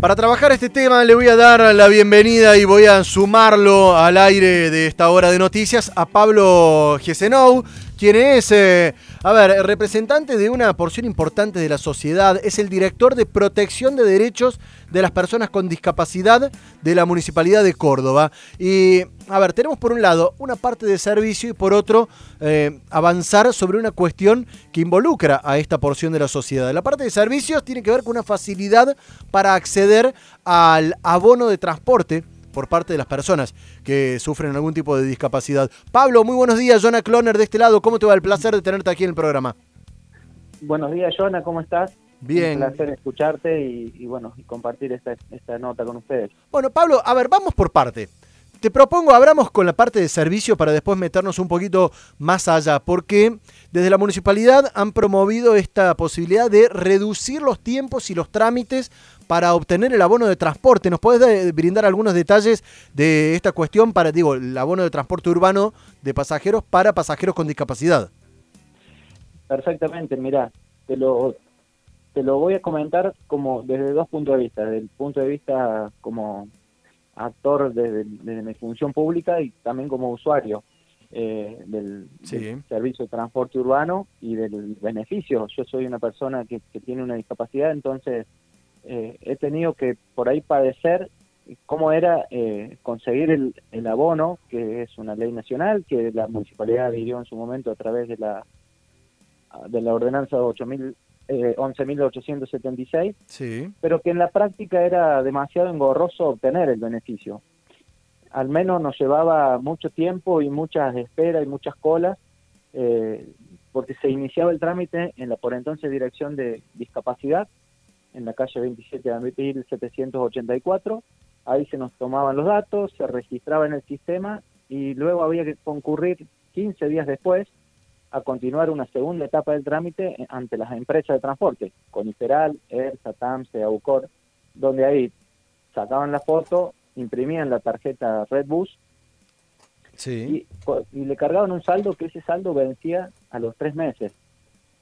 Para trabajar este tema le voy a dar la bienvenida y voy a sumarlo al aire de esta hora de noticias a Pablo Gesenou, quien es, eh, a ver, representante de una porción importante de la sociedad, es el director de protección de derechos de las personas con discapacidad de la Municipalidad de Córdoba. Y, a ver, tenemos por un lado una parte de servicio y por otro eh, avanzar sobre una cuestión que involucra a esta porción de la sociedad. La parte de servicios tiene que ver con una facilidad para acceder al abono de transporte por parte de las personas que sufren algún tipo de discapacidad. Pablo, muy buenos días. Jonah Cloner de este lado. ¿Cómo te va? El placer de tenerte aquí en el programa. Buenos días, Jonah. ¿Cómo estás? Bien. Un placer escucharte y, bueno, y compartir esta, esta nota con ustedes. Bueno, Pablo, a ver, vamos por parte. Te propongo, abramos con la parte de servicio para después meternos un poquito más allá, porque desde la municipalidad han promovido esta posibilidad de reducir los tiempos y los trámites para obtener el abono de transporte. ¿Nos puedes brindar algunos detalles de esta cuestión para, digo, el abono de transporte urbano de pasajeros para pasajeros con discapacidad? Perfectamente, mira, te lo, te lo voy a comentar como desde dos puntos de vista, desde el punto de vista como actor desde, mi función pública y también como usuario eh, del, servicio de transporte urbano y del beneficio. Yo soy una persona que, tiene una discapacidad, entonces eh, he tenido que por ahí padecer cómo era eh, conseguir el, el, abono, que es una ley nacional que la municipalidad adhirió en su momento a través de la de la ordenanza 8000 eh, 11.876, sí. pero que en la práctica era demasiado engorroso obtener el beneficio. Al menos nos llevaba mucho tiempo y muchas esperas y muchas colas, eh, porque se iniciaba el trámite en la por entonces Dirección de Discapacidad, en la calle 27 de abril 784. Ahí se nos tomaban los datos, se registraba en el sistema y luego había que concurrir 15 días después a continuar una segunda etapa del trámite ante las empresas de transporte, Coniferal, ERSA, TAMSE, AUCOR, donde ahí sacaban la foto, imprimían la tarjeta Redbus sí. y, le cargaban un saldo que ese saldo vencía a los tres meses.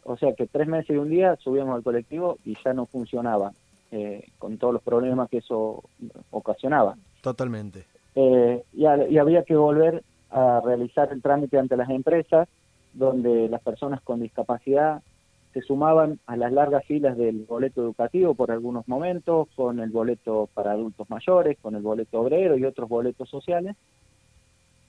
O sea que tres meses y un día subíamos al colectivo y ya no funcionaba, eh, con todos los problemas que eso ocasionaba. Totalmente. Eh, y había que volver a realizar el trámite ante las empresas donde las personas con discapacidad se sumaban a las largas filas del boleto educativo por algunos momentos, con el boleto para adultos mayores, con el boleto obrero y otros boletos sociales.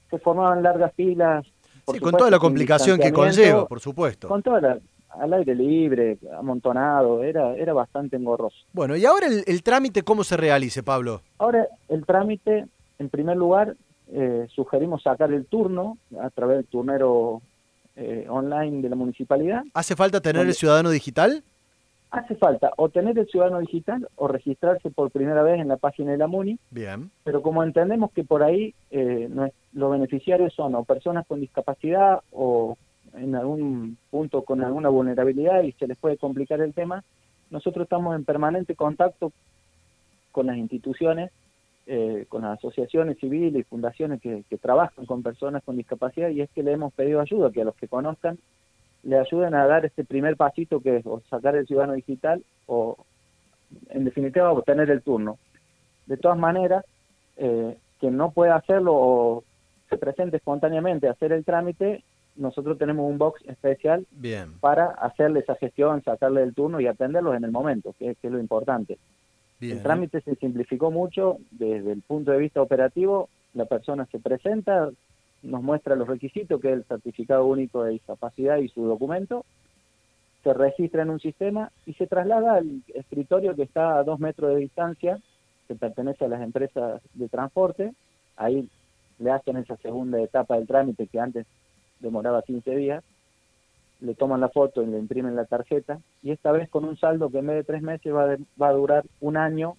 Se formaban largas filas. con toda la complicación que conlleva, por supuesto. Con toda al aire libre, amontonado, era, era bastante engorroso. Bueno, ¿y ahora el, trámite cómo se realice, Pablo? Ahora el trámite, en primer lugar, eh, sugerimos sacar el turno a través del turnero eh, online de la municipalidad. ¿Hace falta tener el ciudadano digital? Hace falta o tener el ciudadano digital o registrarse por primera vez en la página de la MUNI. Bien. Pero como entendemos que por ahí eh, los beneficiarios son o personas con discapacidad o en algún punto con alguna vulnerabilidad y se les puede complicar el tema, nosotros estamos en permanente contacto con las instituciones eh, con las asociaciones civiles y fundaciones que, trabajan con personas con discapacidad y es que le hemos pedido ayuda, que a los que conozcan le ayuden a dar este primer pasito que es o sacar el ciudadano digital o en definitiva obtener el turno. De todas maneras, eh, quien no pueda hacerlo o se presente espontáneamente a hacer el trámite, nosotros tenemos un box especial para hacerle esa gestión, sacarle el turno y atenderlos en el momento, que es lo importante. El trámite se simplificó mucho desde el punto de vista operativo. La persona se presenta, nos muestra los requisitos, que es el certificado único de discapacidad y su documento, se registra en un sistema y se traslada al escritorio que está a dos metros de distancia, que pertenece a las empresas de transporte. Ahí le hacen esa segunda etapa del trámite que antes demoraba 15 días le toman la foto y le imprimen la tarjeta, y esta vez con un saldo que en vez de tres meses va, va a durar un año,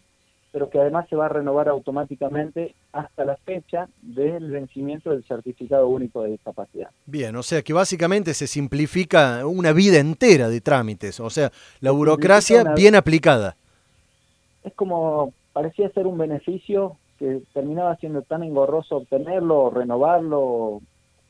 pero que además se va a renovar automáticamente hasta la fecha del vencimiento del certificado único de discapacidad. Bien, o sea que básicamente se simplifica una vida entera de trámites, o sea, la burocracia bien aplicada. Es como, parecía ser un beneficio que terminaba siendo tan engorroso obtenerlo, renovarlo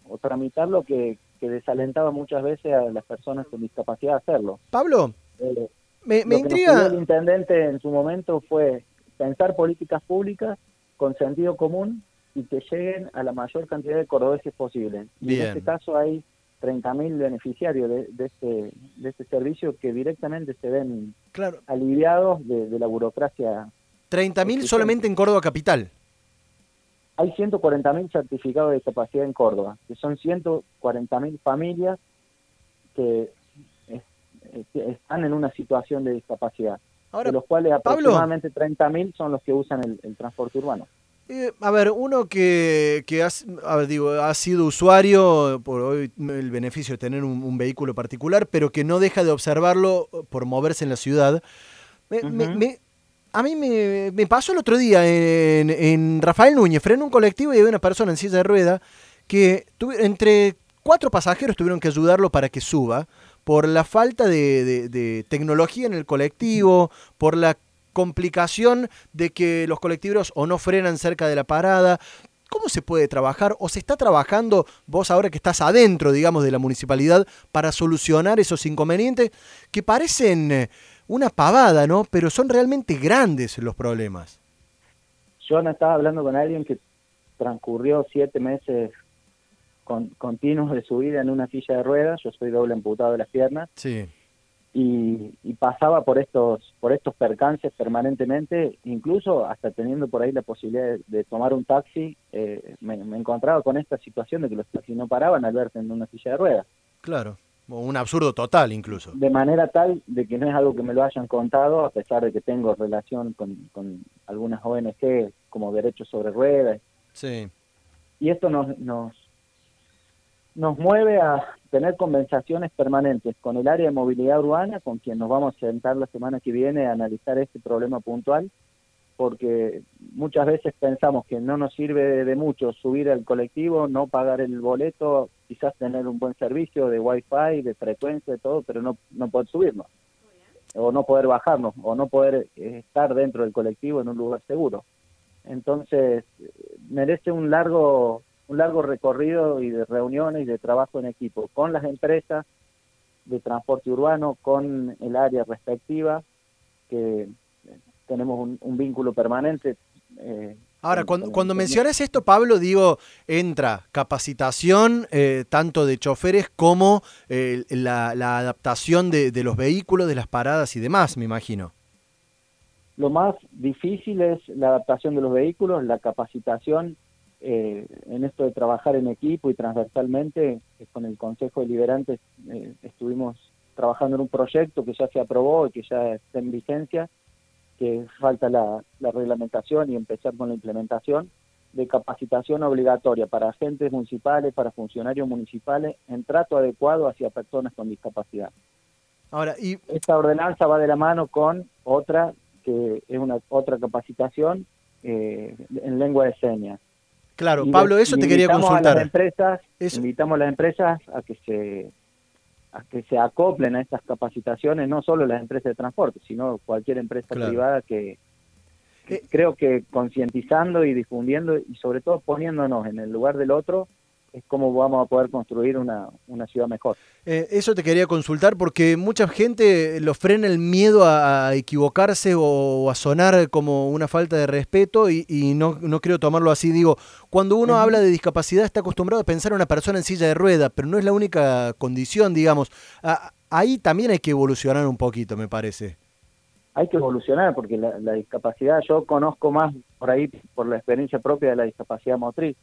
o tramitarlo que, que desalentaba muchas veces a las personas con discapacidad a hacerlo. Pablo, eh, me, intriga... el intendente en su momento fue pensar políticas públicas con sentido común y que lleguen a la mayor cantidad de cordobeses posible. Y en este caso hay 30.000 beneficiarios de, de, este, de este servicio que directamente se ven claro. aliviados de, de la burocracia. 30.000 solamente en Córdoba Capital. Hay 140.000 certificados de discapacidad en Córdoba, que son 140.000 familias que están en una situación de discapacidad, de los cuales aproximadamente 30.000 son los que usan el, transporte urbano. Eh, a ver, uno que, que digo, ha sido usuario por hoy el beneficio de tener un, vehículo particular, pero que no deja de observarlo por moverse en la ciudad. A mí me, pasó el otro día en, Rafael Núñez, freno un colectivo y había una persona en silla de rueda que entre cuatro pasajeros tuvieron que ayudarlo para que suba por la falta de, tecnología en el colectivo, por la complicación de que los colectivos o no frenan cerca de la parada. ¿Cómo se puede trabajar o se está trabajando vos ahora que estás adentro, digamos, de la municipalidad para solucionar esos inconvenientes que parecen eh, una pavada, ¿no? Pero son realmente grandes los problemas. Yo no estaba hablando con alguien que transcurrió siete meses con, continuos de su vida en una silla de ruedas, yo soy doble amputado de las piernas, sí. y, pasaba por estos, por estos percances permanentemente, incluso hasta teniendo por ahí la posibilidad de, tomar un taxi, eh, me, encontraba con esta situación de que los taxis no paraban al verte en una silla de ruedas. Claro, un absurdo total incluso. De manera tal de que no es algo que me lo hayan contado, a pesar de que tengo relación con, con algunas ONG como Derechos sobre Ruedas. Sí. Y esto nos, nos, nos mueve a tener conversaciones permanentes con el área de movilidad urbana, con quien nos vamos a sentar la semana que viene a analizar este problema puntual, porque muchas veces pensamos que no nos sirve de mucho subir al colectivo, no pagar el boleto, quizás tener un buen servicio de wifi, de frecuencia, de todo, pero no, no poder subirnos, o no poder bajarnos, o no poder estar dentro del colectivo en un lugar seguro. Entonces, merece un largo un largo recorrido y de reuniones y de trabajo en equipo con las empresas de transporte urbano, con el área respectiva, que tenemos un, vínculo permanente. Eh, Ahora, cuando, cuando mencionas esto, Pablo, digo, entra capacitación eh, tanto de choferes como eh, la, la, adaptación de, de los vehículos, de las paradas y demás, me imagino. Lo más difícil es la adaptación de los vehículos, la capacitación eh, en esto de trabajar en equipo y transversalmente, con el Consejo Deliberante estuvimos trabajando en un proyecto que ya se aprobó y que ya está en vigencia, que falta la, reglamentación y empezar con la implementación de capacitación obligatoria para agentes municipales, para funcionarios municipales, en trato adecuado hacia personas con discapacidad. Ahora, y... Esta ordenanza va de la mano con otra, que es una otra capacitación en lengua de señas. Claro, Pablo, eso te quería consultar. A las empresas, Invitamos a las empresas a que se a que se acoplen a estas capacitaciones, no solo las empresas de transporte, sino cualquier empresa privada que, eh, creo que concientizando y difundiendo y sobre todo poniéndonos en el lugar del otro, es cómo vamos a poder construir una, ciudad mejor. Eh, eso te quería consultar porque mucha gente lo frena el miedo a, equivocarse o, a sonar como una falta de respeto y, no, no creo tomarlo así. Digo, cuando uno habla de discapacidad está acostumbrado a pensar en una persona en silla de rueda, pero no es la única condición, digamos. ahí también hay que evolucionar un poquito, me parece. Hay que evolucionar porque la, la discapacidad, yo conozco más por ahí, por la experiencia propia de la discapacidad motriz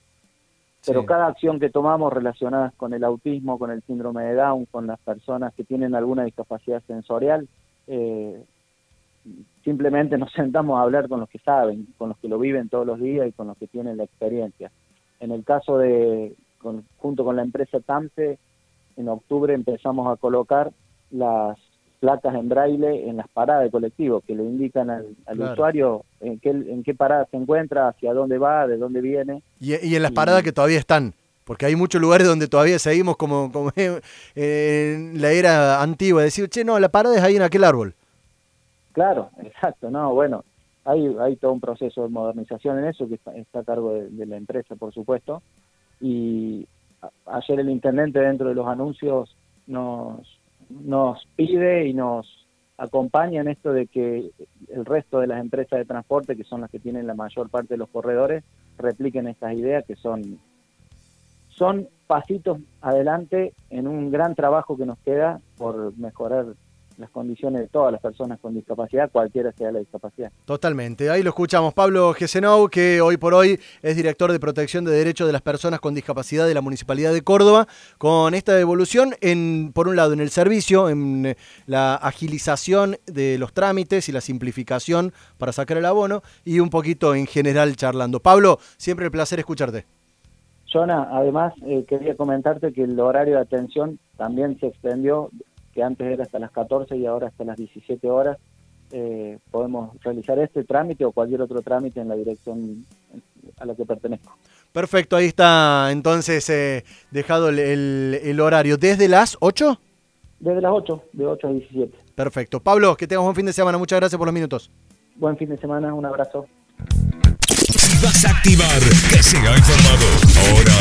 pero cada acción que tomamos relacionadas con el autismo, con el síndrome de Down, con las personas que tienen alguna discapacidad sensorial, eh, simplemente nos sentamos a hablar con los que saben, con los que lo viven todos los días y con los que tienen la experiencia. En el caso de, junto con la empresa TAMPE, en octubre empezamos a colocar las placas en braille en las paradas de colectivo que le indican al, usuario en qué, en qué parada se encuentra, hacia dónde va, de dónde viene. Y, en las paradas que todavía están, porque hay muchos lugares donde todavía seguimos como, como en la era antigua, decir, che, no, la parada es ahí en aquel árbol. Claro, exacto, no, bueno, hay, hay todo un proceso de modernización en eso que está, a cargo de la empresa, por supuesto, y ayer el intendente dentro de los anuncios nos nos pide y nos acompaña en esto de que el resto de las empresas de transporte, que son las que tienen la mayor parte de los corredores, repliquen estas ideas que son, son pasitos adelante en un gran trabajo que nos queda por mejorar las condiciones de todas las personas con discapacidad, cualquiera sea la discapacidad. Totalmente. Ahí lo escuchamos. Pablo Gesenou, que hoy por hoy es director de protección de derechos de las personas con discapacidad de la Municipalidad de Córdoba, con esta evolución, en, por un lado, en el servicio, en eh, la agilización de los trámites y la simplificación para sacar el abono, y un poquito en general charlando. Pablo, siempre el placer escucharte. Jonah, además eh, quería comentarte que el horario de atención también se extendió que antes era hasta las 14 y ahora hasta las 17 horas, eh, podemos realizar este trámite o cualquier otro trámite en la dirección a la que pertenezco. Perfecto, ahí está entonces eh, dejado el, horario. ¿Desde las 8? Desde las 8, de 8 a 17. Perfecto. Pablo, que tengas buen fin de semana. Muchas gracias por los minutos. Buen fin de semana, un abrazo. Si vas a activar, que sea informado. Ahora